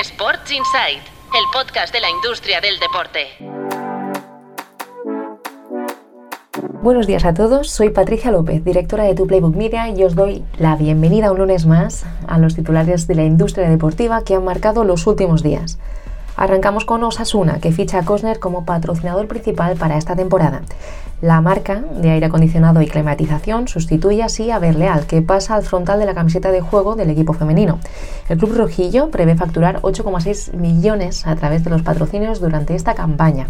Sports Insight, el podcast de la industria del deporte. Buenos días a todos, soy Patricia López, directora de Tu Playbook Media y os doy la bienvenida un lunes más a los titulares de la industria deportiva que han marcado los últimos días. Arrancamos con Osasuna, que ficha a Cosner como patrocinador principal para esta temporada. La marca de aire acondicionado y climatización sustituye así a Berleal, que pasa al frontal de la camiseta de juego del equipo femenino. El club rojillo prevé facturar 8,6 millones a través de los patrocinios durante esta campaña.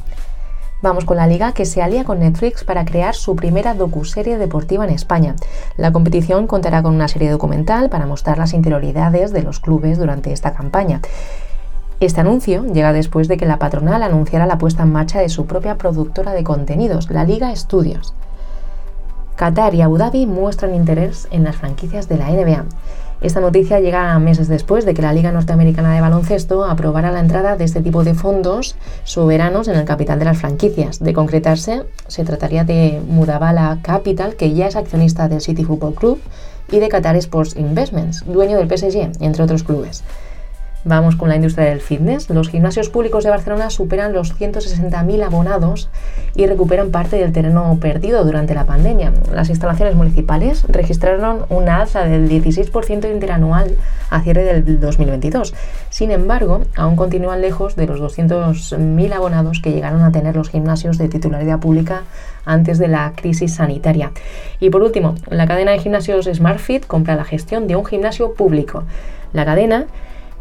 Vamos con la liga que se alía con Netflix para crear su primera docuserie deportiva en España. La competición contará con una serie documental para mostrar las interioridades de los clubes durante esta campaña. Este anuncio llega después de que la patronal anunciara la puesta en marcha de su propia productora de contenidos, la Liga Studios. Qatar y Abu Dhabi muestran interés en las franquicias de la NBA. Esta noticia llega meses después de que la Liga Norteamericana de Baloncesto aprobara la entrada de este tipo de fondos soberanos en el capital de las franquicias. De concretarse, se trataría de Mudabala Capital, que ya es accionista del City Football Club, y de Qatar Sports Investments, dueño del PSG, entre otros clubes. Vamos con la industria del fitness. Los gimnasios públicos de Barcelona superan los 160.000 abonados y recuperan parte del terreno perdido durante la pandemia. Las instalaciones municipales registraron una alza del 16% interanual a cierre del 2022. Sin embargo, aún continúan lejos de los 200.000 abonados que llegaron a tener los gimnasios de titularidad pública antes de la crisis sanitaria. Y por último, la cadena de gimnasios SmartFit compra la gestión de un gimnasio público. La cadena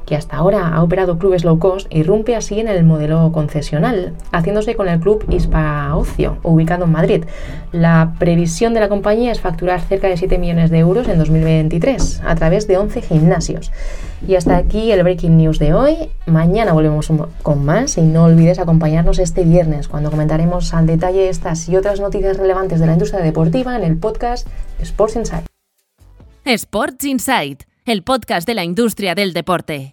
que hasta ahora ha operado clubes low cost, irrumpe así en el modelo concesional, haciéndose con el club Ispa Ocio, ubicado en Madrid. La previsión de la compañía es facturar cerca de 7 millones de euros en 2023 a través de 11 gimnasios. Y hasta aquí el Breaking News de hoy. Mañana volvemos con más y no olvides acompañarnos este viernes cuando comentaremos al detalle estas y otras noticias relevantes de la industria deportiva en el podcast Sports Insight. Sports Insight, el podcast de la industria del deporte.